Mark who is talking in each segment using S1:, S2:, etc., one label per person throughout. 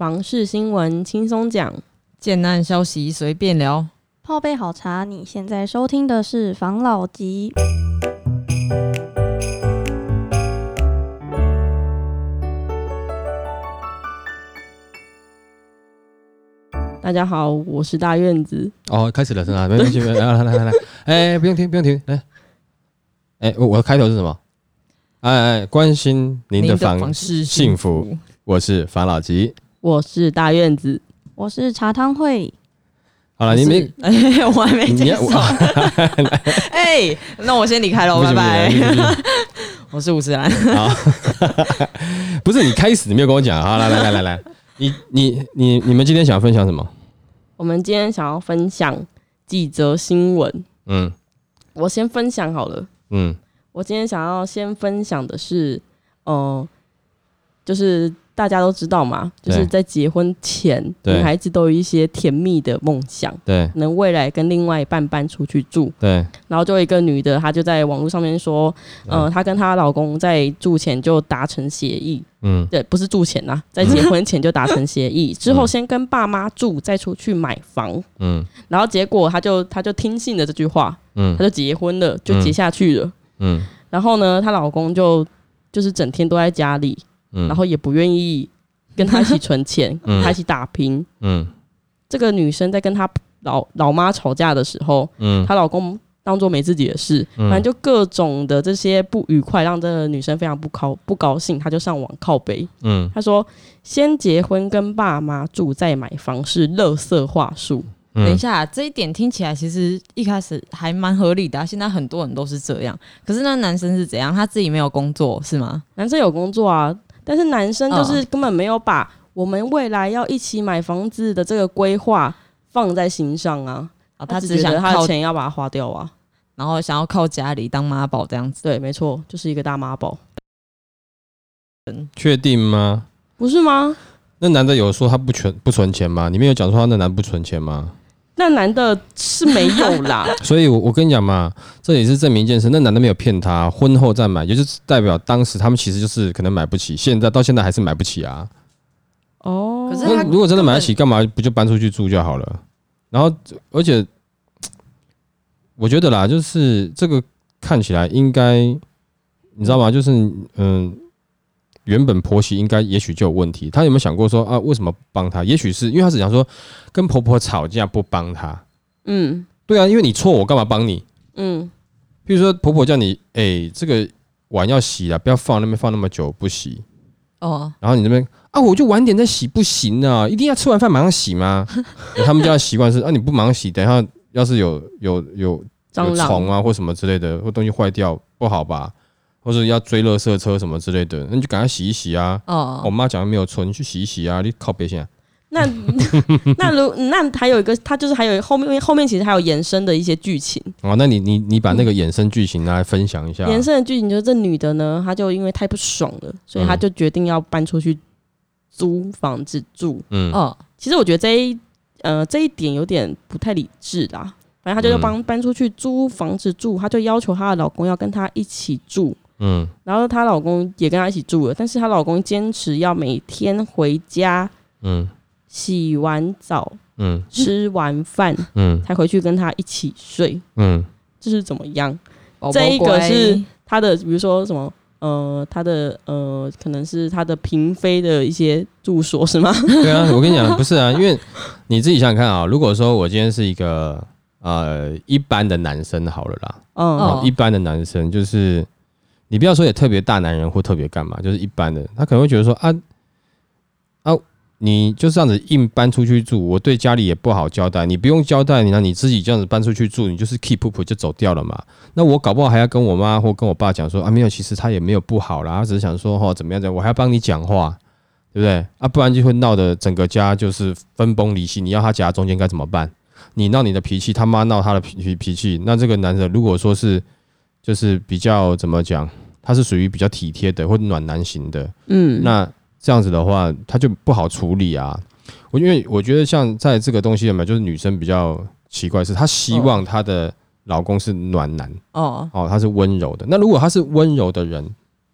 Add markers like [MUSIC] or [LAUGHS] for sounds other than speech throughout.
S1: 房事新闻轻松讲，
S2: 贱难消息随便聊。
S3: 泡杯好茶，你现在收听的是房老吉。
S1: 大家好，我是大院子。
S4: 哦，开始了是吧？没关系，没关系，来来来来来，哎，不用停，不用停，来，哎，我我的开头是什么？哎哎，关心您的房
S2: 事
S4: 幸福，我是房老吉，
S1: 我是大院子，
S3: 我是茶汤会。
S4: 好了，你没，
S2: 哎，我还没介绍。[LAUGHS] 哎，那我先离开了，拜拜。[LAUGHS] 我是吴思兰。好，[LAUGHS]
S4: 不是你开始，你没有跟我讲。好，来来来来来，你你你你们今天想要分享什么？
S1: 我们今天想要分享几则新闻。嗯，我先分享好了。嗯，我今天想要先分享的是，嗯，就是。大家都知道嘛，就是在结婚前，女孩子都有一些甜蜜的梦想，
S4: 对，
S1: 能未来跟另外一半搬出去住，
S4: 对。
S1: 然后就有一个女的，她就在网络上面说，呃，她跟她老公在住前就达成协议，嗯，对，不是住前呐，在结婚前就达成协议，[LAUGHS] 之后先跟爸妈住，再出去买房，嗯。然后结果她就她就听信了这句话，嗯，她就结婚了，就结下去了，嗯。然后呢，她老公就就是整天都在家里。然后也不愿意跟他一起存钱，跟他一起打拼。嗯，这个女生在跟她老老妈吵架的时候，嗯，她老公当做没自己的事，反正就各种的这些不愉快，让这个女生非常不高不高兴。她就上网靠背，嗯，她说先结婚跟爸妈住再买房是乐色话术。
S2: 等一下，这一点听起来其实一开始还蛮合理的。现在很多人都是这样，可是那男生是怎样？他自己没有工作是吗？
S1: 男生有工作啊。但是男生就是根本没有把我们未来要一起买房子的这个规划放在心上啊！啊，他只想他的钱要把它花掉啊，
S2: 然后想要靠家里当妈宝这样子。
S1: 对，没错，就是一个大妈宝。
S4: 确定吗？
S1: 不是吗？
S4: 那男的有说他不存不存钱吗？你们有讲说他那男不存钱吗？
S1: 那男的是没有啦，[LAUGHS]
S4: 所以，我我跟你讲嘛，这也是证明一件事，那男的没有骗他，婚后再买，也就是代表当时他们其实就是可能买不起，现在到现在还是买不起啊。
S2: 哦，可是
S4: 如果真的买得起，干嘛不就搬出去住就好了？然后，而且我觉得啦，就是这个看起来应该，你知道吗？就是嗯。原本婆媳应该也许就有问题，她有没有想过说啊，为什么帮她？也许是因为她只想说跟婆婆吵架不帮她。嗯，对啊，因为你错，我干嘛帮你？嗯，比如说婆婆叫你，哎，这个碗要洗啊，不要放那边放那么久不洗。哦，然后你那边啊，我就晚点再洗不行啊，一定要吃完饭马上洗吗？[LAUGHS] 他们家的习惯是啊，你不马上洗，等下要是有有有有虫啊或什么之类的，或东西坏掉不好吧？或者要追垃圾车什么之类的，那你就赶快洗一洗啊！哦，我妈讲的没有错，你去洗一洗啊！你靠背先。
S1: 那 [LAUGHS] 那如那还有一个，他就是还有后面后面其实还有延伸的一些剧情
S4: 哦。那你你你把那个衍生剧情拿来分享一下。
S1: 延伸的剧情就是这女的呢，她就因为太不爽了，所以她就决定要搬出去租房子住。嗯哦，其实我觉得这一呃这一点有点不太理智啦。反正她就要搬搬出去租房子住，她就要求她的老公要跟她一起住。嗯，然后她老公也跟她一起住了，但是她老公坚持要每天回家，嗯，洗完澡，嗯，吃完饭，嗯，才回去跟她一起睡，嗯，这是怎么样？这一个是她的，比如说什么，呃，他的呃，可能是他的嫔妃的一些住所是吗？[LAUGHS]
S4: 对啊，我跟你讲，不是啊，因为你自己想想看啊，如果说我今天是一个呃一般的男生好了啦，嗯，一般的男生就是。你不要说也特别大男人或特别干嘛，就是一般的，他可能会觉得说啊啊，你就这样子硬搬出去住，我对家里也不好交代。你不用交代，你让你自己这样子搬出去住，你就是 keep up 就走掉了嘛。那我搞不好还要跟我妈或跟我爸讲说啊，没有，其实他也没有不好啦，他只是想说哈怎么样子，我还要帮你讲话，对不对？啊，不然就会闹得整个家就是分崩离析。你要他夹中间该怎么办？你闹你的脾气，他妈闹他的脾脾气，那这个男人如果说是。就是比较怎么讲，他是属于比较体贴的或暖男型的，嗯，那这样子的话，他就不好处理啊。我因为我觉得像在这个东西里面，就是女生比较奇怪，是她希望她的老公是暖男。哦。哦，他是温柔的。那如果他是温柔的人，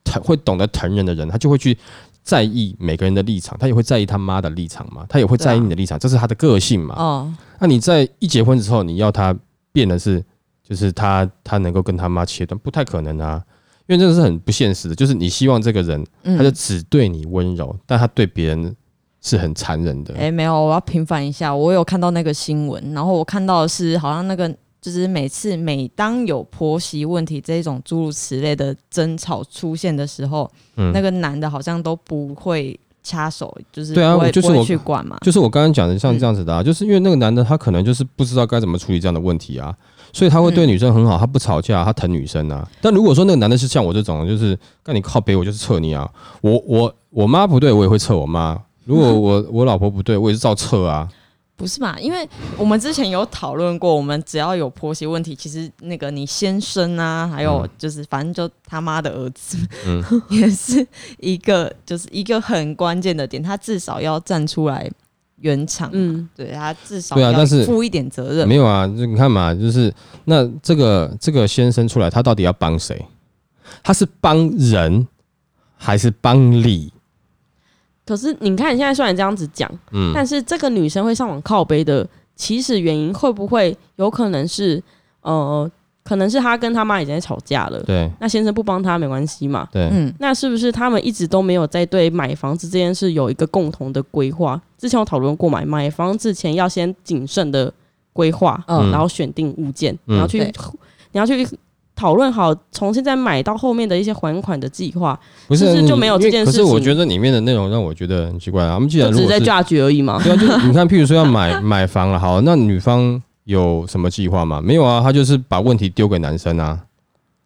S4: 疼会懂得疼人的人，他就会去在意每个人的立场，他也会在意他妈的立场嘛，他也会在意你的立场，这是他的个性嘛。哦，那你在一结婚之后，你要他变的是，就是他他能够跟他妈切断，不太可能啊，因为这个是很不现实的。就是你希望这个人，他就只对你温柔，但他对别人是很残忍的。
S2: 哎，没有，我要平反一下，我有看到那个新闻，然后我看到的是好像那个。就是每次每当有婆媳问题这种诸如此类的争吵出现的时候，那个男的好像都不会插手，就是
S4: 对啊，就是我
S2: 去管嘛。
S4: 就是我刚刚讲的像这样子的，啊，就是因为那个男的他可能就是不知道该怎么处理这样的问题啊，所以他会对女生很好，他不吵架，他疼女生啊。但如果说那个男的是像我这种，就是干你靠背，我就是撤你啊。我我我妈不对，我也会撤我妈。如果我我老婆不对，我也是照撤啊。
S2: 不是嘛？因为我们之前有讨论过，我们只要有婆媳问题，其实那个你先生啊，还有就是反正就他妈的儿子，嗯，[LAUGHS] 也是一个就是一个很关键的点，他至少要站出来圆场，嗯，对他至少要负一点责任。
S4: 没有啊，就你看嘛，就是那这个这个先生出来，他到底要帮谁？他是帮人还是帮理？
S1: 可是你看，现在虽然这样子讲，嗯，但是这个女生会上网靠背的起始原因，会不会有可能是，呃，可能是他跟他妈已经在吵架了，
S4: 对，
S1: 那先生不帮他没关系嘛，
S4: 对，嗯，
S1: 那是不是他们一直都没有在对买房子这件事有一个共同的规划？之前有讨论过买买房之前要先谨慎的规划，嗯，然后选定物件，然后去，你要去。讨论好，从现在买到后面的一些还款的计划，
S4: 不
S1: 是就没有这件事
S4: 情？可是我觉得里面的内容让我觉得很奇怪啊。我们既然
S1: 只是在嫁局而已嘛。
S4: 对啊，就你看，譬如说要买买房了，好，那女方有什么计划吗？没有啊，他就是把问题丢给男生啊。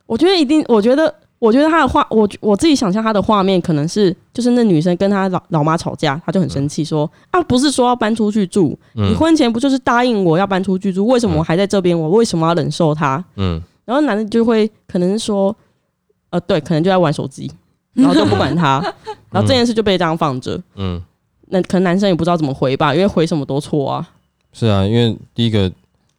S1: 我觉得一定，我觉得，我觉得他的画，我我自己想象他的画面可能是，就是那女生跟他老老妈吵架，他就很生气，说啊，不是说要搬出去住，你婚前不就是答应我要搬出去住，为什么我还在这边？我为什么要忍受他？嗯。然后男的就会可能说，呃，对，可能就在玩手机，[LAUGHS] 然后就不管他，然后这件事就被这样放着。嗯，那可能男生也不知道怎么回吧，因为回什么都错啊。
S4: 是啊，因为第一个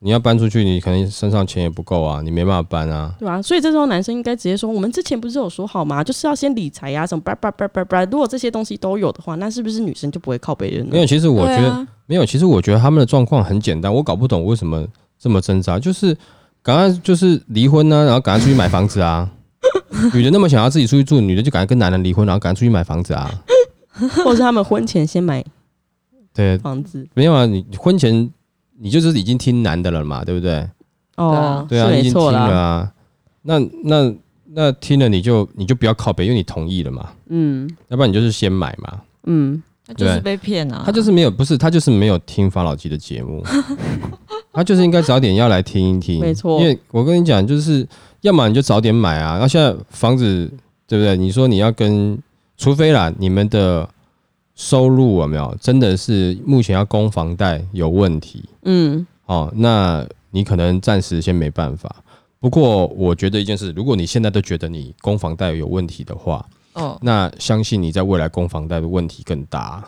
S4: 你要搬出去，你可能身上钱也不够啊，你没办法搬啊。
S1: 对啊，所以这时候男生应该直接说：“我们之前不是有说好吗？就是要先理财呀，什么叭叭叭叭叭。如果这些东西都有的话，那是不是女生就不会靠别人？
S4: 没有，其实我觉得没有，其实我觉得他们的状况很简单，我搞不懂为什么这么挣扎，就是。赶快就是离婚呢，然后赶快出去买房子啊！[LAUGHS] 女的那么想要自己出去住，女的就赶快跟男人离婚，然后赶快出去买房子啊！[LAUGHS]
S1: 或者是他们婚前先买
S4: 对
S1: 房子？
S4: 没有啊，你婚前你就是已经听男的了嘛，对不对？
S1: 哦，
S4: 对啊，已经听了啊。那那那听了你就你就不要靠北，因为你同意了嘛。嗯，要不然你就是先买嘛。
S2: 嗯。他就是被骗啊！
S4: 他就是没有，不是他就是没有听法老吉的节目，[LAUGHS] 他就是应该早点要来听一听，
S1: 没错。
S4: 因为我跟你讲，就是要么你就早点买啊。那现在房子对不对？你说你要跟，除非啦，你们的收入有没有真的是目前要供房贷有问题？嗯，哦，那你可能暂时先没办法。不过我觉得一件事，如果你现在都觉得你供房贷有问题的话，哦，那相信你在未来供房贷的问题更大，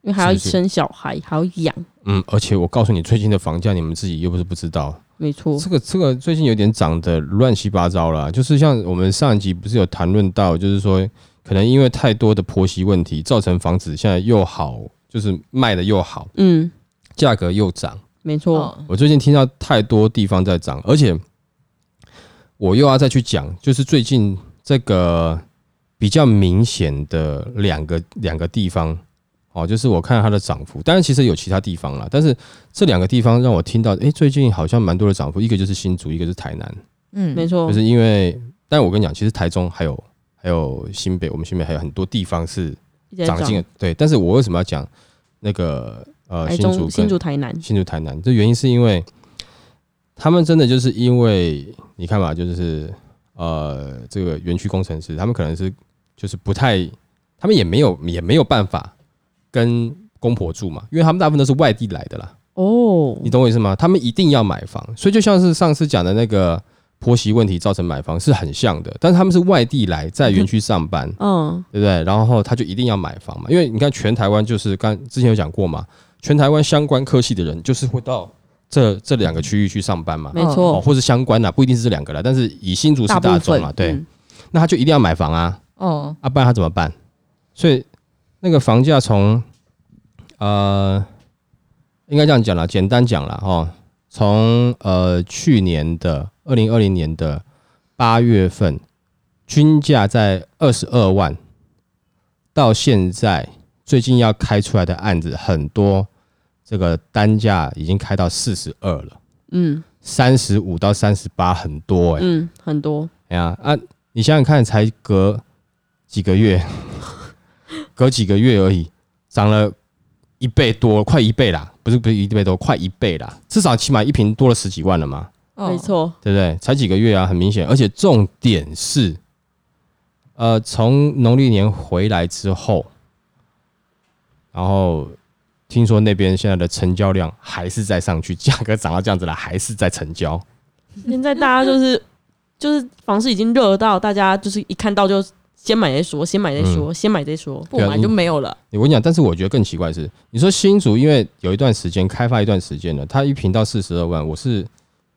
S1: 因为还要生小孩，还要养。
S4: 嗯，而且我告诉你，最近的房价你们自己又不是不知道。
S1: 没错，
S4: 这个这个最近有点涨得乱七八糟了。就是像我们上一集不是有谈论到，就是说可能因为太多的婆媳问题，造成房子现在又好，就是卖的又好，嗯，价格又涨。
S1: 没错，
S4: 我最近听到太多地方在涨，而且我又要再去讲，就是最近这个。比较明显的两个两个地方，哦，就是我看它的涨幅，当然其实有其他地方了，但是这两个地方让我听到，哎，最近好像蛮多的涨幅，一个就是新竹，一个是台南，
S1: 嗯，没错，
S4: 就是因为，但我跟你讲，其实台中还有还有新北，我们新北还有很多地方是长进，对，但是我为什么要讲那个呃新竹
S1: 新竹台南
S4: 新竹台南？这原因是因为他们真的就是因为你看嘛，就是呃这个园区工程师，他们可能是。就是不太，他们也没有也没有办法跟公婆住嘛，因为他们大部分都是外地来的啦。哦，你懂我意思吗？他们一定要买房，所以就像是上次讲的那个婆媳问题造成买房是很像的。但是他们是外地来，在园区上班，嗯，对不对？然后他就一定要买房嘛，因为你看全台湾就是刚之前有讲过嘛，全台湾相关科系的人就是会到这这两个区域去上班嘛，
S1: 没错，
S4: 或是相关的不一定是这两个了，但是以新竹是大众嘛，对，那他就一定要买房啊。哦，啊，不然他怎么办？所以那个房价从呃，应该这样讲了，简单讲了哈，从呃去年的二零二零年的八月份，均价在二十二万，到现在最近要开出来的案子很多，这个单价已经开到四十二了，嗯，三十五到三十八很多哎，
S1: 嗯，很多，
S4: 哎呀啊，你想想看，才隔几个月，[LAUGHS] 隔几个月而已，涨了。一倍多，快一倍啦！不是不是一倍多，快一倍啦！至少起码一瓶多了十几万了嘛？
S1: 没错，
S4: 对不对？才几个月啊，很明显。而且重点是，呃，从农历年回来之后，然后听说那边现在的成交量还是在上去，价格涨到这样子了，还是在成交。
S1: 现在大家就是就是房市已经热到，大家就是一看到就。先买再说，先买再说，先买再说，不买就没有了。
S4: 我跟你讲，但是我觉得更奇怪的是，你说新竹因为有一段时间开发一段时间了，它一平到四十二万，我是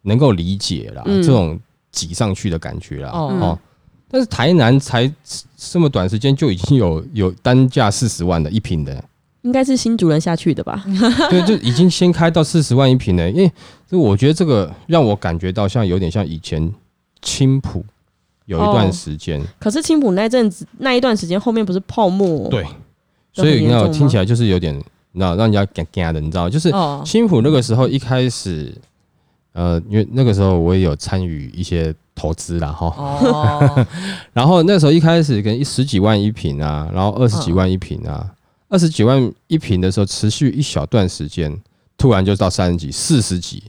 S4: 能够理解啦，这种挤上去的感觉啦。哦，但是台南才这么短时间就已经有有单价四十万的一平的，
S1: 应该是新主人下去的吧？[LAUGHS]
S4: 对，就已经先开到四十万一平了。因为就我觉得这个让我感觉到像有点像以前青浦。有一段时间，
S1: 可是青浦那阵子那一段时间后面不是泡沫？
S4: 对，所以你知道听起来就是有点，你知道让人家尴尬的，你知道就是青浦那个时候一开始，呃，因为那个时候我也有参与一些投资啦，哈，[LAUGHS] 然后那时候一开始跟十几万一平啊，然后二十几万一平啊，二十几万一平的时候持续一小段时间，突然就到三十几、四十几。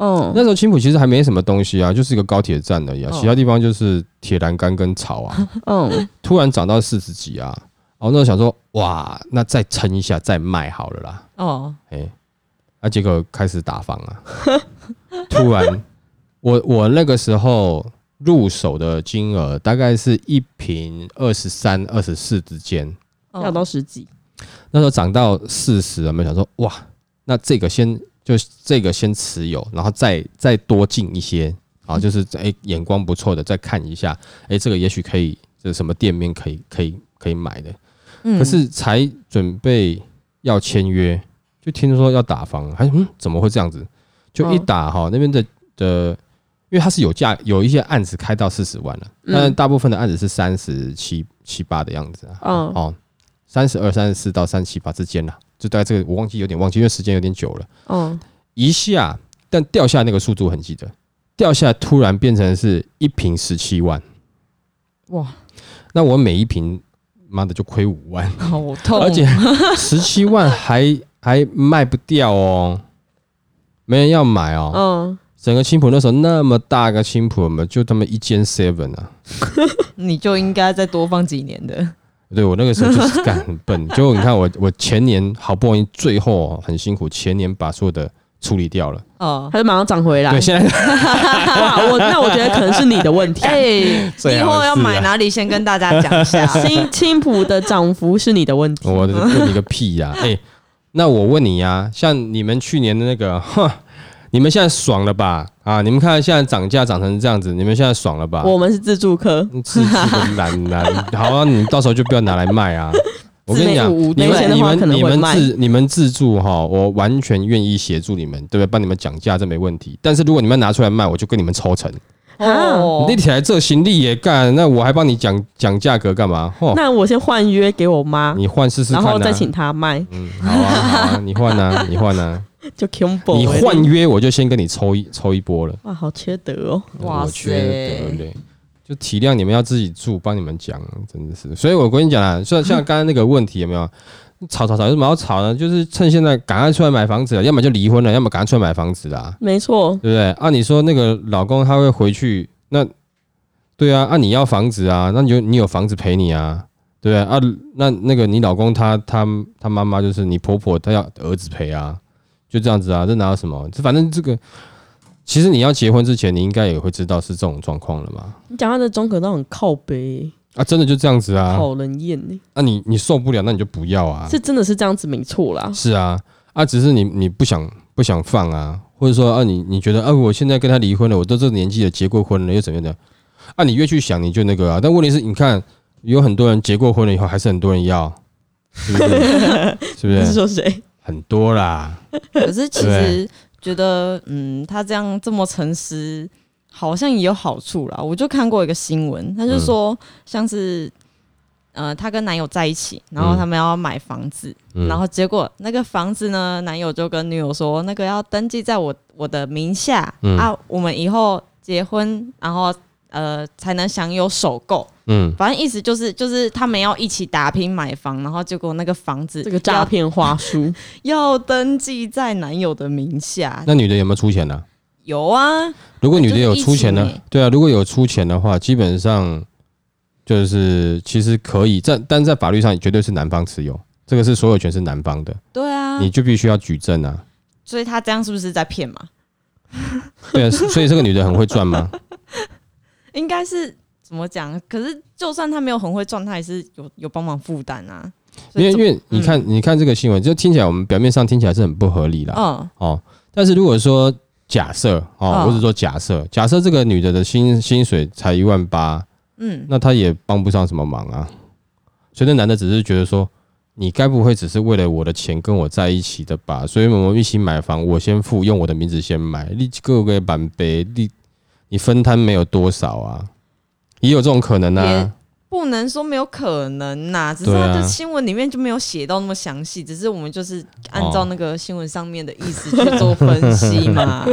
S4: 嗯，那时候青浦其实还没什么东西啊，就是一个高铁站而已啊，其他地方就是铁栏杆跟草啊。[LAUGHS] 嗯，突然涨到四十几啊，哦，那时候想说，哇，那再撑一下再卖好了啦。哦，哎，啊，结果开始打房啊，突然，我我那个时候入手的金额大概是一平二十三、二十四之间，
S1: 要到十几，
S4: 那时候涨到四十我们想说，哇，那这个先。就这个先持有，然后再再多进一些啊，就是哎眼光不错的再看一下，哎这个也许可以，这什么店面可以可以可以买的，可是才准备要签约，就听说要打房，还嗯怎么会这样子？就一打哈那边的的，因为它是有价有一些案子开到四十万了，但大部分的案子是三十七七八的样子啊，哦。三十二三十四到三十七八之间了。就大概这个，我忘记有点忘记，因为时间有点久了。嗯，一下，但掉下那个速度很记得，掉下突然变成是一瓶十七万，哇！那我每一瓶妈的就亏五万，[LAUGHS]
S1: 好痛！
S4: 而且十七万还 [LAUGHS] 还卖不掉哦，没人要买哦。嗯，整个青浦那时候那么大个青浦嘛，就他妈一间 seven 啊，[LAUGHS]
S2: 你就应该再多放几年的。
S4: 对我那个时候就是干很笨，[LAUGHS] 就你看我我前年好不容易最后很辛苦，前年把所有的处理掉了，
S1: 哦，它就马上涨回来。
S4: 对，现在 [LAUGHS]
S1: 我那我觉得可能是你的问题。哎，[LAUGHS]
S2: 以后要买哪里先跟大家讲一下。
S1: 新青浦的涨幅是你的问题。
S4: 我问你个屁呀！哎，那我问你呀，像你们去年的那个，哼。你们现在爽了吧？啊，你们看现在涨价涨成这样子，你们现在爽了吧？
S1: 我们是自助客，
S4: 自助懒懒。[LAUGHS] 好啊，你到时候就不要拿来卖啊！我跟你讲，你们你们你们自你们自助哈，我完全愿意协助你们，对不对？帮你们讲价这没问题。但是如果你们拿出来卖，我就跟你们抽成。哦，你起来这行李也干，那我还帮你讲讲价格干嘛？[LAUGHS]
S1: 那我先换约给我妈，
S4: 你换试试看，
S1: 然后再请她卖。
S4: 嗯，好啊好啊，你换啊 [LAUGHS] 你换啊。
S1: 就 kmbo
S4: 你换约，我就先跟你抽一抽一波了。
S1: 哇，好缺德哦！
S4: 哇塞，对不对？就体谅你们要自己住，帮你们讲，真的是。所以我跟你讲啊，像像刚刚那个问题有没有？吵吵吵有什么好吵呢？就是趁现在赶快出来买房子，要么就离婚了，要么赶快出来买房子啦。
S1: 没错，
S4: 对不对？按你说那个老公他会回去，那对啊，按你要房子啊，那你就你有房子陪你啊，对不对？啊，那那个你老公他他他妈妈就是你婆婆，他要儿子陪啊。就这样子啊，这哪有什么？这反正这个，其实你要结婚之前，你应该也会知道是这种状况了嘛。
S1: 你讲他的中可都很靠背
S4: 啊，真的就这样子啊，
S1: 好人厌呢。
S4: 那你你受不了，那你就不要啊。
S1: 是真的是这样子，没错啦。
S4: 是啊，啊，只是你你不想不想放啊，或者说啊，你你觉得啊，我现在跟他离婚了，我都这个年纪了，结过婚了又怎么样的？啊，你越去想你就那个啊。但问题是，你看有很多人结过婚了以后，还是很多人要。是不是？[LAUGHS] 是不是？
S1: 是说谁？
S4: 很多啦。
S2: 可是其实觉得，嗯，他这样这么诚实，好像也有好处啦。我就看过一个新闻，他就说，像是。呃，她跟男友在一起，然后他们要买房子，然后结果那个房子呢，男友就跟女友说，那个要登记在我我的名下啊，我们以后结婚，然后呃才能享有首购。嗯，反正意思就是就是他们要一起打拼买房，然后结果那个房子
S1: 这个诈骗话术
S2: 要登记在男友的名下。
S4: 那女的有没有出钱呢？
S2: 有啊，
S4: 如果女的有出钱呢？对啊，如果有出钱的话，基本上。就是其实可以在，但在法律上绝对是男方持有，这个是所有权是男方的。
S2: 对啊，
S4: 你就必须要举证啊。
S2: 所以他这样是不是在骗嘛？[LAUGHS]
S4: 对啊，所以这个女的很会赚吗？[LAUGHS]
S2: 应该是怎么讲？可是就算她没有很会赚，她也是有有帮忙负担啊。
S4: 因为因为你看你看这个新闻，就听起来我们表面上听起来是很不合理啦。嗯哦，但是如果说假设哦，我只说假设假设这个女的的薪薪水才一万八。嗯，那她也帮不上什么忙啊，所以那男的只是觉得说，你该不会只是为了我的钱跟我在一起的吧？所以我们一起买房，我先付，用我的名字先买，你各个版本，你你分摊没有多少啊？也有这种可能啊。
S2: 不能说没有可能呐，只是他的新闻里面就没有写到那么详细，只是我们就是按照那个新闻上面的意思去做分析嘛。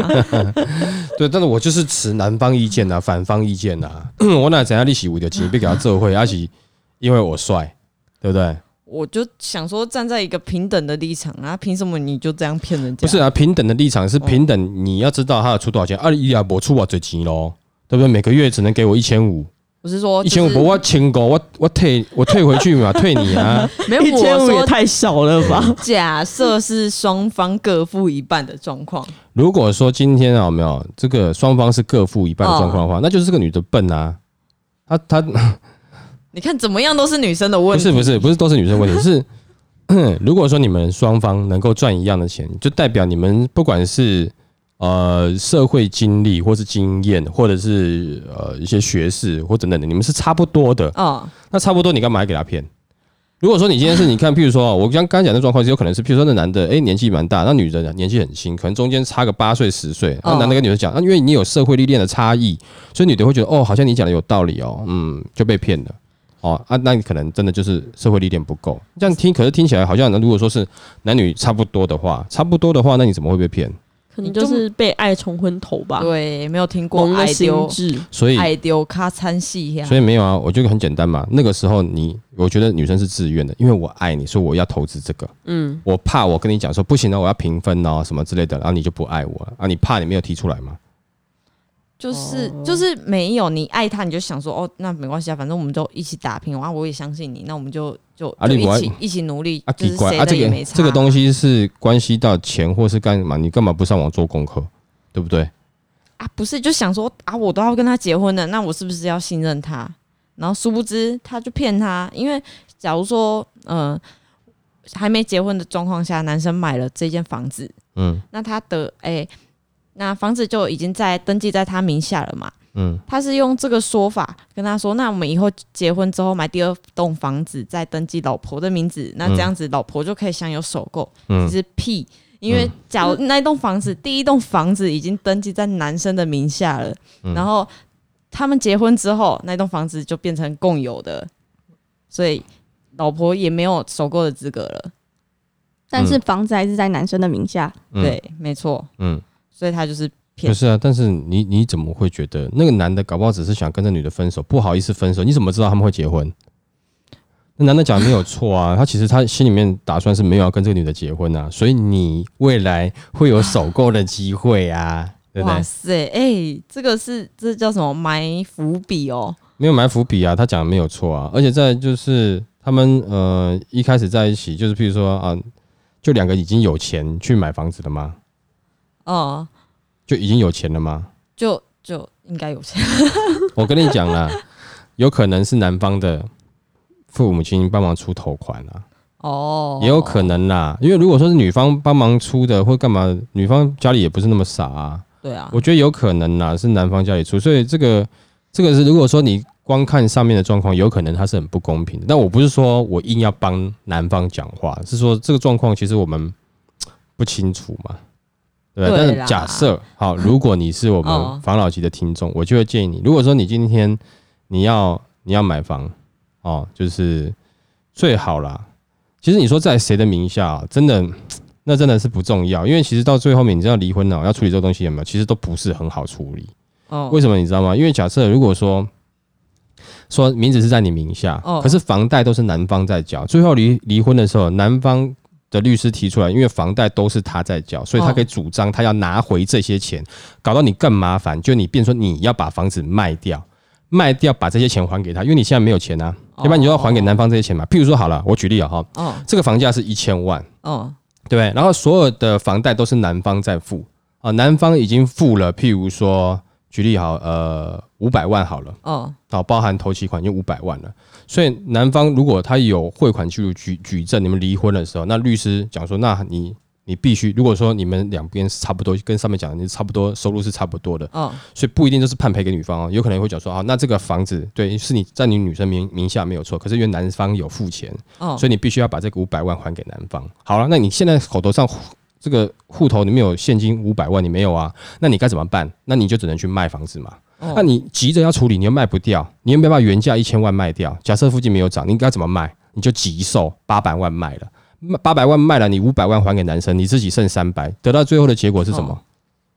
S2: [LAUGHS]
S4: 对，但是我就是持男方意见呐，反方意见呐。[CLEARS THROAT] 我哪怎样利息五的钱别给他做会，而且因为我帅，对不对？
S2: 我就想说，站在一个平等的立场啊，凭什么你就这样骗人家？
S4: 不是啊，平等的立场是平等，你要知道他要出多少钱。二一啊，我出我最钱喽，对不对？每个月只能给我一千五。
S2: 我是说，
S4: 一千五我清狗，我我退我退回去嘛，[LAUGHS] 退你啊！
S1: 没有一千五也太少了吧？
S2: 假设是双方各付一半的状况。
S4: 如果说今天啊，有没有这个双方是各付一半的状况的话，那就是这个女的笨啊！她她，[LAUGHS]
S2: 你看怎么样都是女生的问
S4: 题，不是不是不是都是女生问题，是 [CLEARS THROAT] 如果说你们双方能够赚一样的钱，就代表你们不管是。呃，社会经历或是经验，或者是呃一些学识或等等的，你们是差不多的啊。那差不多，你干嘛还给他骗？如果说你今天是你看，譬如说，我刚刚讲的状况是有可能是，譬如说那男的哎年纪蛮大，那女的年纪很轻，可能中间差个八岁十岁。那男的跟女的讲，那因为你有社会历练的差异，所以女的会觉得哦，好像你讲的有道理哦，嗯，就被骗了哦啊，那你可能真的就是社会历练不够。这样听，可是听起来好像，如果说是男女差不多的话，差不多的话，那你怎么会被骗？
S1: 可能就是被爱冲昏头吧。
S2: 对，没有听过爱丢，
S4: 所以
S2: 爱丢咔参戏
S4: 所以没有啊，我觉得很简单嘛。那个时候你，我觉得女生是自愿的，因为我爱你，所以我要投资这个。嗯，我怕我跟你讲说不行了，我要平分哦，什么之类的，然后你就不爱我啊？你怕你没有提出来吗？
S2: 就是就是没有你爱他，你就想说哦，那没关系啊，反正我们就一起打拼啊，我也相信你，那我们就就一起一起努力。啊，奇怪啊，
S4: 这个这个东西是关系到钱或是干嘛？你干嘛不上网做功课？对不对？
S2: 啊，不是，就想说啊，我都要跟他结婚了，那我是不是要信任他？然后殊不知他就骗他，因为假如说嗯还没结婚的状况下，男生买了这间房子，嗯，那他的哎。那房子就已经在登记在他名下了嘛？嗯，他是用这个说法跟他说：“那我们以后结婚之后买第二栋房子，再登记老婆的名字，那这样子老婆就可以享有首购。”其实屁，因为假如那栋房子第一栋房子已经登记在男生的名下了，然后他们结婚之后，那栋房子就变成共有的，所以老婆也没有首购的资格了。
S3: 但是房子还是在男生的名下，
S2: 对，没错，嗯。所以他就是
S4: 骗。不是啊，但是你你怎么会觉得那个男的搞不好只是想跟这女的分手，不好意思分手？你怎么知道他们会结婚？那男的讲没有错啊，他其实他心里面打算是没有要跟这个女的结婚啊，所以你未来会有首购的机会啊，[LAUGHS] 对不对？哇
S2: 塞，哎，这个是这叫什么埋伏笔哦？
S4: 没有埋伏笔啊，他讲的没有错啊，而且在就是他们呃一开始在一起，就是譬如说啊，就两个已经有钱去买房子的吗？哦，就已经有钱了吗？
S2: 就就应该有钱。[LAUGHS]
S4: 我跟你讲啦，有可能是男方的父母亲帮忙出头款啊。哦，也有可能啦，因为如果说是女方帮忙出的，或干嘛，女方家里也不是那么傻啊。
S2: 对啊，
S4: 我觉得有可能啦，是男方家里出，所以这个这个是如果说你光看上面的状况，有可能它是很不公平的。但我不是说我硬要帮男方讲话，是说这个状况其实我们不清楚嘛，对但是假设好，[LAUGHS] 如果你是我们房老级的听众，我就会建议你，如果说你今天你要你要买房哦，就是最好啦。其实你说在谁的名下，真的那真的是不重要，因为其实到最后面，你知道离婚了要处理这个东西有没有？其实都不是很好处理。哦，为什么你知道吗？因为假设如果说说名字是在你名下，可是房贷都是男方在缴，最后离离婚的时候，男方的律师提出来，因为房贷都是他在缴，所以他可以主张他要拿回这些钱，搞到你更麻烦，就你变说你要把房子卖掉，卖掉把这些钱还给他，因为你现在没有钱啊，要不然你就要还给男方这些钱嘛。譬如说好了，我举例啊哈，哦，这个房价是一千万，哦，对不对？然后所有的房贷都是男方在付啊，男方已经付了，譬如说。举例好，呃，五百万好了，哦，好，包含头期款就五百万了。所以男方如果他有汇款记录举举证，你们离婚的时候，那律师讲说，那你你必须，如果说你们两边是差不多，跟上面讲的你差不多收入是差不多的，哦，所以不一定就是判赔给女方哦，有可能会讲说，啊，那这个房子对是你在你女生名名下没有错，可是因为男方有付钱，哦，所以你必须要把这个五百万还给男方。好了，那你现在口头上。这个户头里面有现金五百万，你没有啊？那你该怎么办？那你就只能去卖房子嘛。那你急着要处理，你又卖不掉，你又没办法原价一千万卖掉。假设附近没有涨，你应该怎么卖？你就急售八百万卖了，八百万卖了，你五百万还给男生，你自己剩三百，得到最后的结果是什么？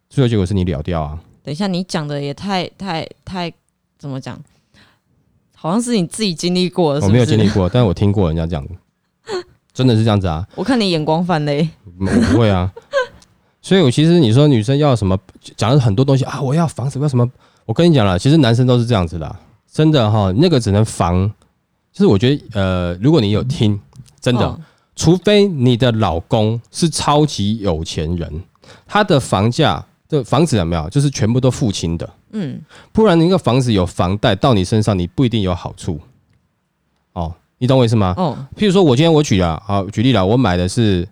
S4: 最后结果是你了掉啊。
S2: 等一下，你讲的也太太太怎么讲？好像是你自己经历过的。
S4: 我没有经历过，但是我听过人家讲。真的是这样子啊！
S2: 我看你眼光泛嘞，
S4: 我不会啊。所以，我其实你说女生要什么，讲了很多东西啊，我要防什么什么。我跟你讲了，其实男生都是这样子的，真的哈。那个只能防，就是我觉得呃，如果你有听，真的，除非你的老公是超级有钱人，他的房价的房子有没有，就是全部都付清的，嗯，不然那个房子有房贷到你身上，你不一定有好处。哦你懂我意思吗？哦，譬如说，我今天我举了，好举例了，我买的是，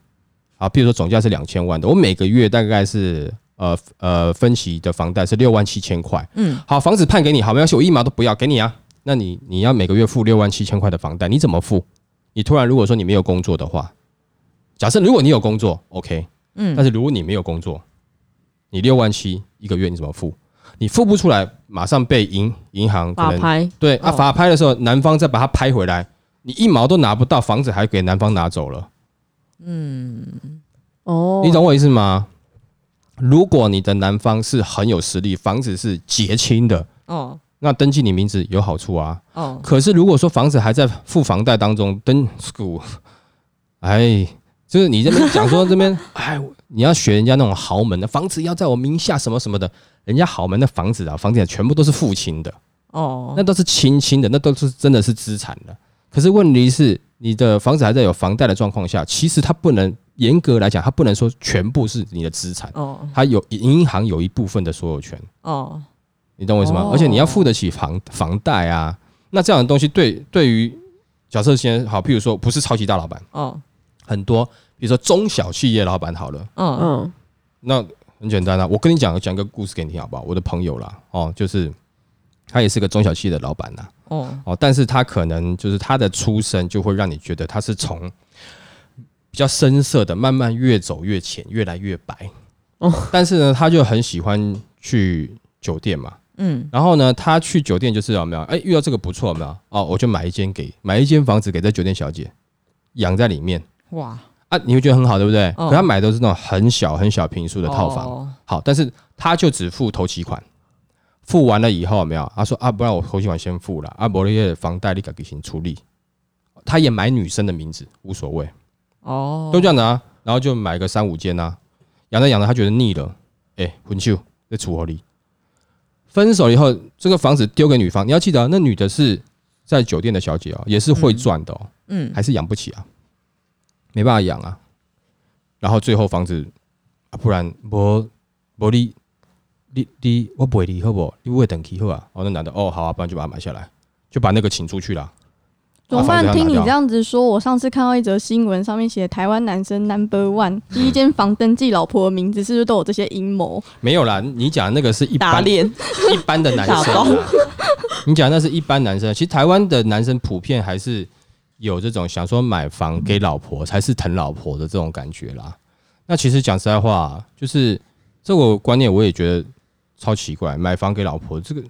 S4: 啊，譬如说总价是两千万的，我每个月大概是，呃呃，分期的房贷是六万七千块。嗯，好，房子判给你，好，没关系，我一毛都不要给你啊。那你你要每个月付六万七千块的房贷，你怎么付？你突然如果说你没有工作的话，假设如果你有工作，OK，嗯，但是如果你没有工作，你六万七一个月你怎么付？你付不出来，马上被银银行
S1: 法拍，
S4: 对啊，法拍的时候，男方再把它拍回来。你一毛都拿不到，房子还给男方拿走了。嗯，哦，你懂我意思吗？如果你的男方是很有实力，房子是结清的，哦，那登记你名字有好处啊。哦，可是如果说房子还在付房贷当中，登，哎，就是你这边讲说这边，[LAUGHS] 哎，你要学人家那种豪门的房子要在我名下什么什么的，人家豪门的房子啊，房地产全部都是付清的。哦，那都是清清的，那都是真的是资产的。可是问题是，你的房子还在有房贷的状况下，其实它不能严格来讲，它不能说全部是你的资产。哦，它有银行有一部分的所有权。哦，你懂我意思吗？而且你要付得起房房贷啊。那这样的东西，对对于假设先好，譬如说不是超级大老板，哦，很多，比如说中小企业老板好了，嗯嗯，那很简单啊，我跟你讲讲个故事给你听好不好？我的朋友啦，哦，就是他也是个中小企业的老板呐。哦哦，但是他可能就是他的出身就会让你觉得他是从比较深色的，慢慢越走越浅，越来越白。哦，但是呢，他就很喜欢去酒店嘛。嗯，然后呢，他去酒店就是有没有？哎，遇到这个不错，没有？哦，我就买一间给买一间房子给这酒店小姐养在里面。哇啊，你会觉得很好，对不对？可他买的是那种很小很小平数的套房。好，但是他就只付头期款。付完了以后有没有？他说啊，不然我头期款先付了，啊，伯利叶房贷你给给先处理。他也买女生的名字，无所谓哦，都这样的啊。然后就买个三五间啊，养着养着他觉得腻了，哎，分手在处理。分手以后，这个房子丢给女方，你要记得，那女的是在酒店的小姐哦，也是会赚的哦，嗯，还是养不起啊，没办法养啊。然后最后房子啊，不然我我你。你你我不会离好不？你不会等期好啊？哦，那男的哦，好啊，不然就把它买下来，就把那个请出去了。
S3: 怎么办？听你这样子说，我上次看到一则新闻，上面写台湾男生 Number One 第 [LAUGHS] 一间房登记老婆的名字，是不是都有这些阴谋？
S4: 没有啦，你讲那个是一般 [LAUGHS]
S1: 一
S4: 般的男生。[LAUGHS] 你讲那是一般男生，其实台湾的男生普遍还是有这种想说买房给老婆才是疼老婆的这种感觉啦。那其实讲实在话，就是这个观念我也觉得超奇怪，买房给老婆这个。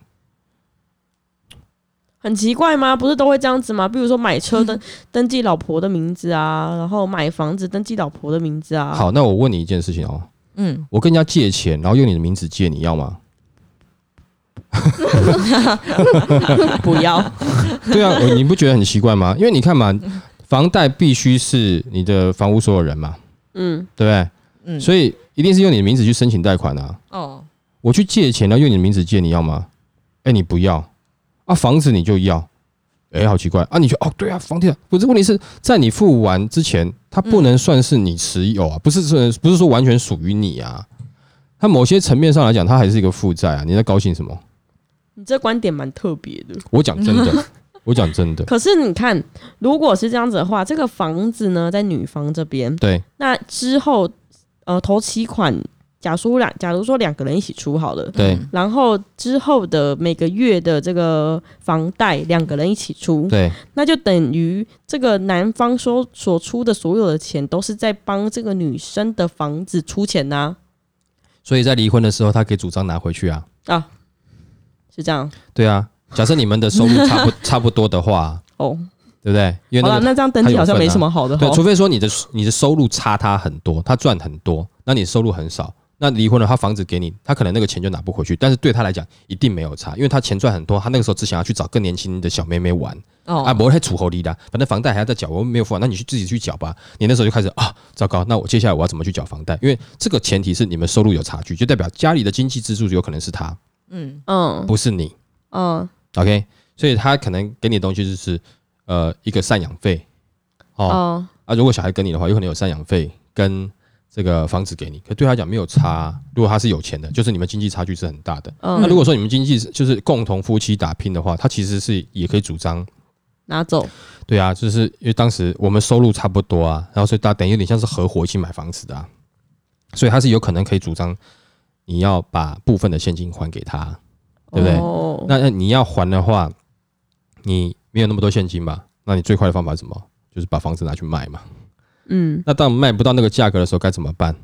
S1: 很奇怪吗？不是都会这样子吗？比如说买车登登记老婆的名字啊，然后买房子登记老婆的名字啊。
S4: 好，那我问你一件事情哦，嗯，我跟人家借钱，然后用你的名字借，你要吗？[LAUGHS]
S1: 不要。
S4: 对啊，你不觉得很奇怪吗？因为你看嘛，房贷必须是你的房屋所有人嘛，嗯，对不对？嗯，所以一定是用你的名字去申请贷款啊。哦，我去借钱，然后用你的名字借，你要吗？哎，你不要。啊，房子你就要，哎，好奇怪啊！你就哦，对啊，房地产不是问题是在你付完之前，它不能算是你持有啊，不是说不是说完全属于你啊，它某些层面上来讲，它还是一个负债啊！你在高兴什么？
S1: 你这观点蛮特别的。
S4: 我讲真的，[LAUGHS] 我讲真的。
S1: 可是你看，如果是这样子的话，这个房子呢，在女方这边，
S4: 对，
S1: 那之后呃，头期款。假如两，假如说两个人一起出好了，
S4: 对，
S1: 然后之后的每个月的这个房贷两个人一起出，
S4: 对，
S1: 那就等于这个男方说所出的所有的钱都是在帮这个女生的房子出钱呐。
S4: 所以在离婚的时候，他可以主张拿回去啊。啊，
S1: 是这样。
S4: 对啊，假设你们的收入差不 [LAUGHS] 差不多的话，哦，对不对？
S1: 好了，那这样登记好像没什么好的。
S4: 对，除非说你的你的收入差他很多，他赚很多，那你收入很少。那离婚了，他房子给你，他可能那个钱就拿不回去。但是对他来讲，一定没有差，因为他钱赚很多，他那个时候只想要去找更年轻的小妹妹玩。哦，啊，不会太楚后离的，反正房贷还要再缴，我没有付完，那你去自己去缴吧。你那时候就开始啊，糟糕，那我接下来我要怎么去缴房贷？因为这个前提是你们收入有差距，就代表家里的经济支柱有可能是他，嗯嗯，不是你，嗯，OK，所以他可能给你的东西就是呃一个赡养费，哦，啊，如果小孩跟你的话，有可能有赡养费跟。这个房子给你，可对他讲没有差。如果他是有钱的，就是你们经济差距是很大的。那如果说你们经济就是共同夫妻打拼的话，他其实是也可以主张
S1: 拿走。
S4: 对啊，就是因为当时我们收入差不多啊，然后所以大等于有点像是合伙一起买房子的，所以他是有可能可以主张你要把部分的现金还给他，对不对？那那你要还的话，你没有那么多现金吧？那你最快的方法是什么？就是把房子拿去卖嘛。嗯，那当卖不到那个价格的时候该怎么办？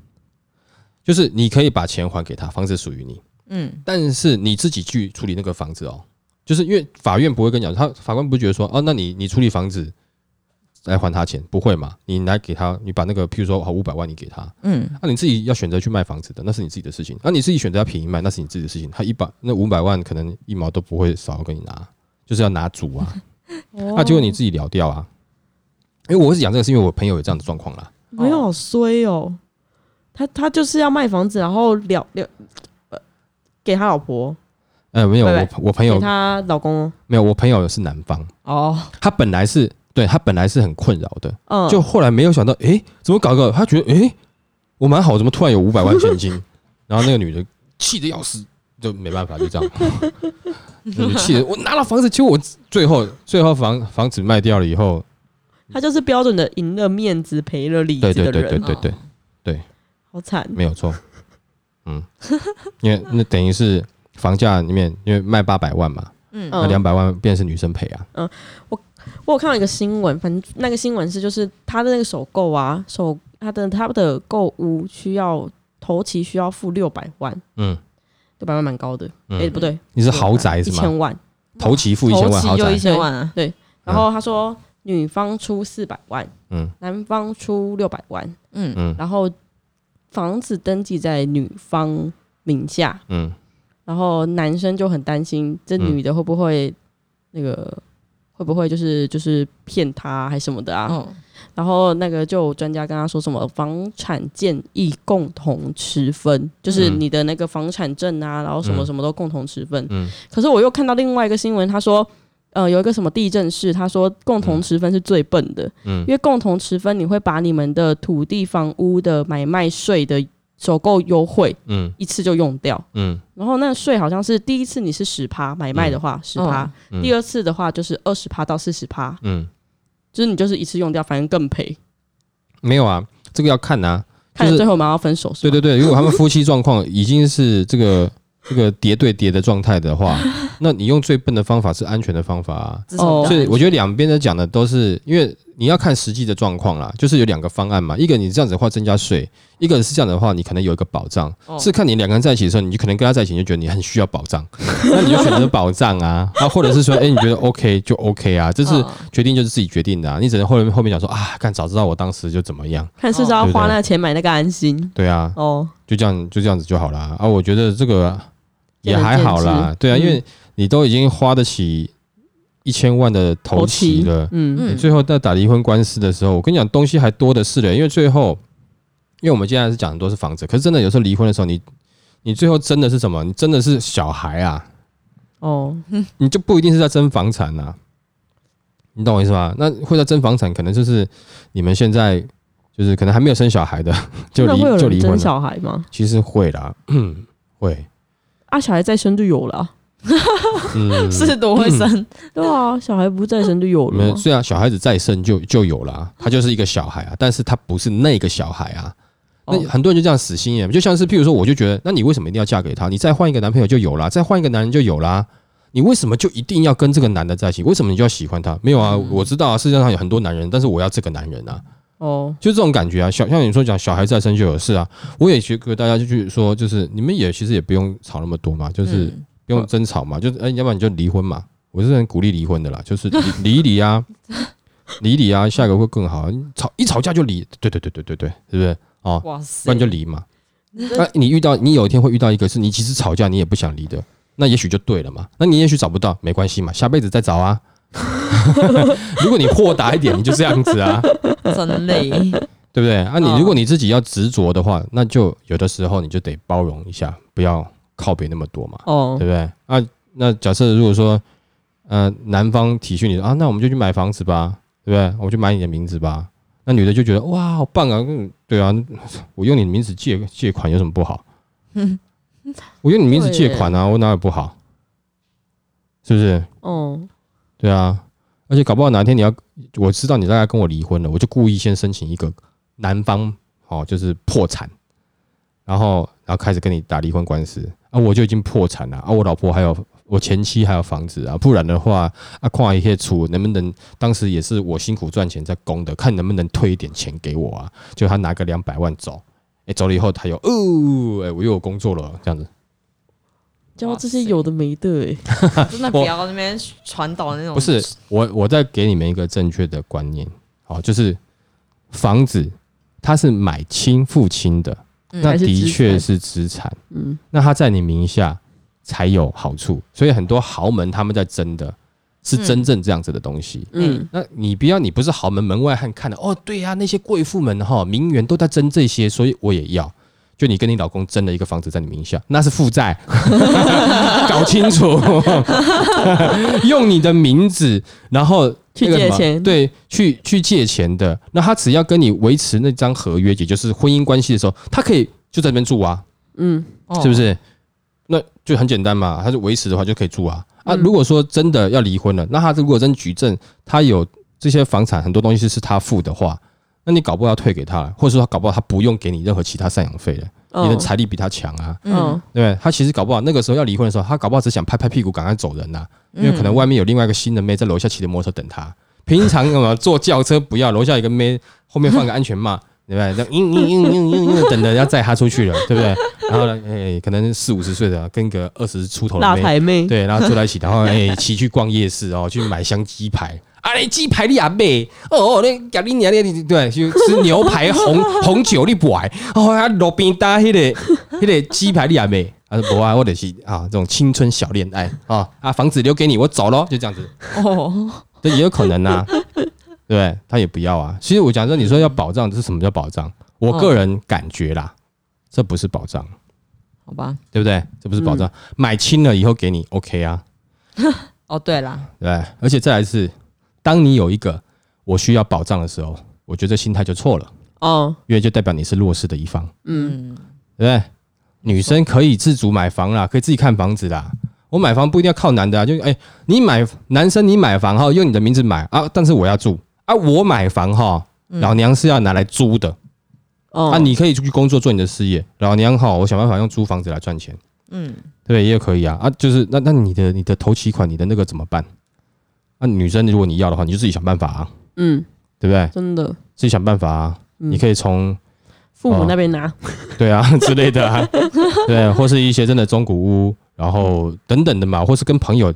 S4: 就是你可以把钱还给他，房子属于你。嗯，但是你自己去处理那个房子哦，就是因为法院不会跟你讲，他法官不觉得说，哦，那你你处理房子来还他钱，不会嘛？你来给他，你把那个，譬如说好五百万你给他，嗯，那你自己要选择去卖房子的，那是你自己的事情。那你自己选择要便宜卖，那是你自己的事情。他一百那五百万可能一毛都不会少给你拿，就是要拿足啊。那 [LAUGHS] 结果你自己聊掉啊。因为我是讲这个，是因为我朋友有这样的状况啦。
S1: 没有好衰哦，他他就是要卖房子，然后了了呃给他老婆。
S4: 呃，没有，我我朋友
S1: 他老公
S4: 没有，我朋友是男方哦。他本来是对他本来是很困扰的，嗯，就后来没有想到，哎，怎么搞个？他觉得，哎，我蛮好，怎么突然有五百万现金？然后那个女的气得要死，就没办法，就这样，[LAUGHS] 气的我拿了房子，结果我最后最后房房子卖掉了以后。
S1: 他就是标准的赢了面子赔了里子的人，
S4: 对对对对对对，
S1: 好惨，
S4: 没有错，嗯，因为那等于是房价里面，因为卖八百万嘛，嗯，那两百万便是女生赔啊，嗯，
S1: 我我有看到一个新闻，反正那个新闻是就是他的那个首购啊，首他的他的购物需要头期需要付六百万，嗯，六百万蛮高的，哎不对，
S4: 你是豪宅是吗？
S1: 一千万，
S4: 头期付一千万，豪宅。
S1: 一千万啊，对，然后他说。女方出四百万，嗯，男方出六百万，嗯。嗯，然后房子登记在女方名下，嗯，然后男生就很担心这女的会不会那个会不会就是就是骗他还什么的啊？然后那个就专家跟他说什么房产建议共同持分，就是你的那个房产证啊，然后什么什么都共同持分，嗯，可是我又看到另外一个新闻，他说。呃，有一个什么地震室，他说共同持分是最笨的，嗯，因为共同持分你会把你们的土地房屋的买卖税的首购优惠，嗯，一次就用掉，嗯，然后那税好像是第一次你是十趴买卖的话十趴，第二次的话就是二十趴到四十趴，嗯，就是你就是一次用掉，反正更赔。
S4: 没有啊，这个要看呐，
S1: 看最后我们要分手。
S4: 对对对，如果他们夫妻状况已经是这个这个叠对叠的状态的话，[LAUGHS] 那你用最笨的方法是安全的方法啊。哦，所以我觉得两边的讲的都是因为。你要看实际的状况啦，就是有两个方案嘛，一个你这样子的话增加税，一个人是这样的话，你可能有一个保障，是看你两个人在一起的时候，你就可能跟他在一起，你就觉得你很需要保障，[LAUGHS] 那你就选择保障啊，啊，或者是说，哎，你觉得 OK 就 OK 啊，这是决定就是自己决定的啊，你只能后面后面讲说啊，看早知道我当时就怎么样，[LAUGHS]
S1: 看是不是要花那个钱买那个安心，
S4: 对啊，哦，就这样就这样子就好了啊，我觉得这个也还好啦，对啊，因为你都已经花得起。一千万的头期了，嗯。嗯，最后在打离婚官司的时候，我跟你讲，东西还多的是的，因为最后，因为我们现在是讲的都是房子，可是真的有时候离婚的时候，你你最后争的是什么？你真的是小孩啊，哦，[LAUGHS] 你就不一定是在争房产呐，你懂我意思吗？那会在争房产，可能就是你们现在就是可能还没有生小孩的，就离就离婚
S1: 小孩吗？
S4: 其实会啦，会，
S1: 啊，小孩再生就有了。[LAUGHS] [LAUGHS]
S2: 是多会生，
S1: 对啊，小孩不再生就有了。
S4: 虽然小孩子再生就就有了，他就是一个小孩啊，但是他不是那个小孩啊。那很多人就这样死心眼，就像是譬如说，我就觉得，那你为什么一定要嫁给他？你再换一个男朋友就有啦，再换一个男人就有啦。你为什么就一定要跟这个男的在一起？为什么你就要喜欢他？没有啊，我知道啊，世界上有很多男人，但是我要这个男人啊。哦，就这种感觉啊。小像你说讲小孩再生就有事啊，我也觉得大家就去说，就是你们也其实也不用吵那么多嘛，就是。不用争吵嘛，就哎，要不然你就离婚嘛。我是很鼓励离婚的啦，就是离离啊，[LAUGHS] 离离啊，下一个会更好。吵一吵架就离，对对对对对对，是不是？哦，哇塞，不然就离嘛。那你遇到你有一天会遇到一个是你其实吵架你也不想离的，那也许就对了嘛。那你也许找不到，没关系嘛，下辈子再找啊。[LAUGHS] 如果你豁达一点，你就这样子啊，
S2: 真累，
S4: 对不对？啊，你如果你自己要执着的话，那就有的时候你就得包容一下，不要。靠别那么多嘛，哦，对不对？啊，那假设如果说，呃，男方体恤你啊，那我们就去买房子吧，对不对？我就买你的名字吧。那女的就觉得哇，好棒啊！嗯，对啊，我用你的名字借借款有什么不好？嗯，[LAUGHS] 我用你名字借款啊，我哪有不好？是不是？哦，对啊，而且搞不好哪天你要，我知道你大概跟我离婚了，我就故意先申请一个男方哦，就是破产，然后然后开始跟你打离婚官司。啊，我就已经破产了啊！我老婆还有我前妻还有房子啊，不然的话啊，跨一些出能不能？当时也是我辛苦赚钱在供的，看能不能退一点钱给我啊？就他拿个两百万走，哎，走了以后他又哦，哎，我又有工作了，这样子。
S1: 教这些有的没的，
S2: 哎，[LAUGHS] 真的不要那边传导那种。
S4: 不是我，我在给你们一个正确的观念，好，就是房子它是买清付清的。那的确是资产，嗯，那他在你名下才有好处，所以很多豪门他们在争的是真正这样子的东西，嗯，那你不要，你不是豪门门外汉看的哦，对呀，那些贵妇们哈名媛都在争这些，所以我也要。就你跟你老公争了一个房子在你名下，那是负债，[LAUGHS] 搞清楚，[LAUGHS] 用你的名字，然后
S1: 去借钱，
S4: 对，去去借钱的，那他只要跟你维持那张合约，也就是婚姻关系的时候，他可以就在那边住啊，嗯，是不是？那就很简单嘛，他就维持的话就可以住啊。啊，如果说真的要离婚了，那他如果真举证他有这些房产很多东西是他付的话。那你搞不好要退给他，或者说搞不好他不用给你任何其他赡养费了，你的财力比他强啊，嗯，对他其实搞不好那个时候要离婚的时候，他搞不好只想拍拍屁股赶快走人呐，因为可能外面有另外一个新的妹在楼下骑着摩托车等他。平常什么坐轿车不要，楼下一个妹后面放个安全帽，对不对？嘤嘤嘤嘤嘤嘤等着要载他出去了，对不对？然后呢，哎，可能四五十岁的跟个二十出头
S1: 的妹，
S4: 对，然后坐在一起，然后哎骑去逛夜市哦，去买箱鸡排。啊！你鸡排你也买哦，你甲你娘你对，就吃牛排红红酒你不爱哦，啊路边搭迄个迄个鸡排你也买，啊不爱或者是啊这种青春小恋爱啊啊房子留给你，我走咯，就这样子哦，这也有可能呐，对他也不要啊。其实我讲说，你说要保障，这是什么叫保障？我个人感觉啦，这不是保障，
S1: 好吧？
S4: 对不对？这不是保障，买清了以后给你 OK 啊？[LAUGHS]
S2: 哦，对啦，
S4: 对，而且再来是。当你有一个我需要保障的时候，我觉得心态就错了哦，因为就代表你是弱势的一方，嗯，对不对？女生可以自主买房啦，可以自己看房子啦。我买房不一定要靠男的啊，就哎，你买男生你买房哈，用你的名字买啊，但是我要住啊，啊，我买房哈，老娘是要拿来租的。哦，啊，你可以出去工作做你的事业，老娘好，我想办法用租房子来赚钱。嗯，对，也可以啊。啊，就是那那你的你的头期款，你的那个怎么办？那女生如果你要的话，你就自己想办法啊。嗯，对不对？
S1: 真的，
S4: 自己想办法啊。你可以从
S1: 父母那边拿，
S4: 对啊 [LAUGHS] 之类的啊，对，或是一些真的中古屋，然后等等的嘛，或是跟朋友。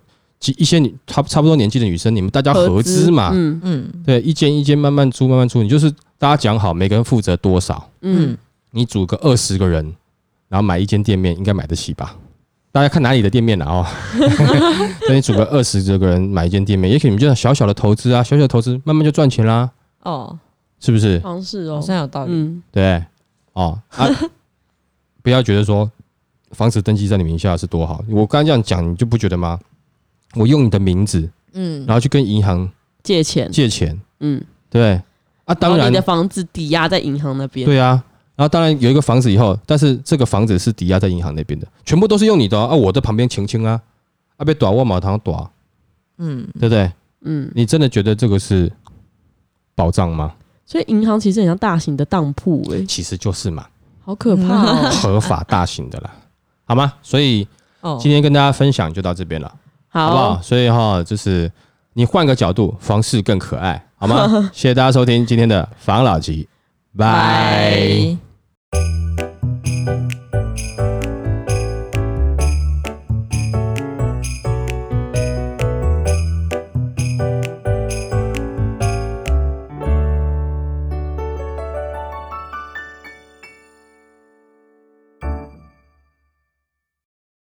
S4: 一些女差差不多年纪的女生，你们大家合资嘛，嗯。嗯，对，一间一间慢慢租，慢慢租，你就是大家讲好，每个人负责多少，嗯，你组个二十个人，然后买一间店面，应该买得起吧？大家看哪里的店面了哦，[LAUGHS] 那你组个二十个人买一间店面，也许你们就小小的投资啊，小小的投资，慢慢就赚钱啦，哦，是不是？
S1: 方式哦，
S2: 好像有道理，嗯，
S4: 对，哦。啊，[LAUGHS] 不要觉得说房子登记在你名下是多好，我刚刚这样讲，你就不觉得吗？我用你的名字，嗯，然后去跟银行
S1: 借钱，
S4: 借钱，嗯，对，啊，当然
S1: 你的房子抵押在银行那边，
S4: 对啊，然后当然有一个房子以后，但是这个房子是抵押在银行那边的，全部都是用你的啊，我的旁边清清啊，啊，被短卧马堂短，嗯，对不对？嗯，你真的觉得这个是保障吗？
S1: 所以银行其实很像大型的当铺，哎，
S4: 其实就是嘛，
S1: 好可怕，
S4: 合法大型的啦，好吗？所以今天跟大家分享就到这边了。好不好？所以哈，就是你换个角度，房事更可爱，好吗？[LAUGHS] 谢谢大家收听今天的房老吉，拜。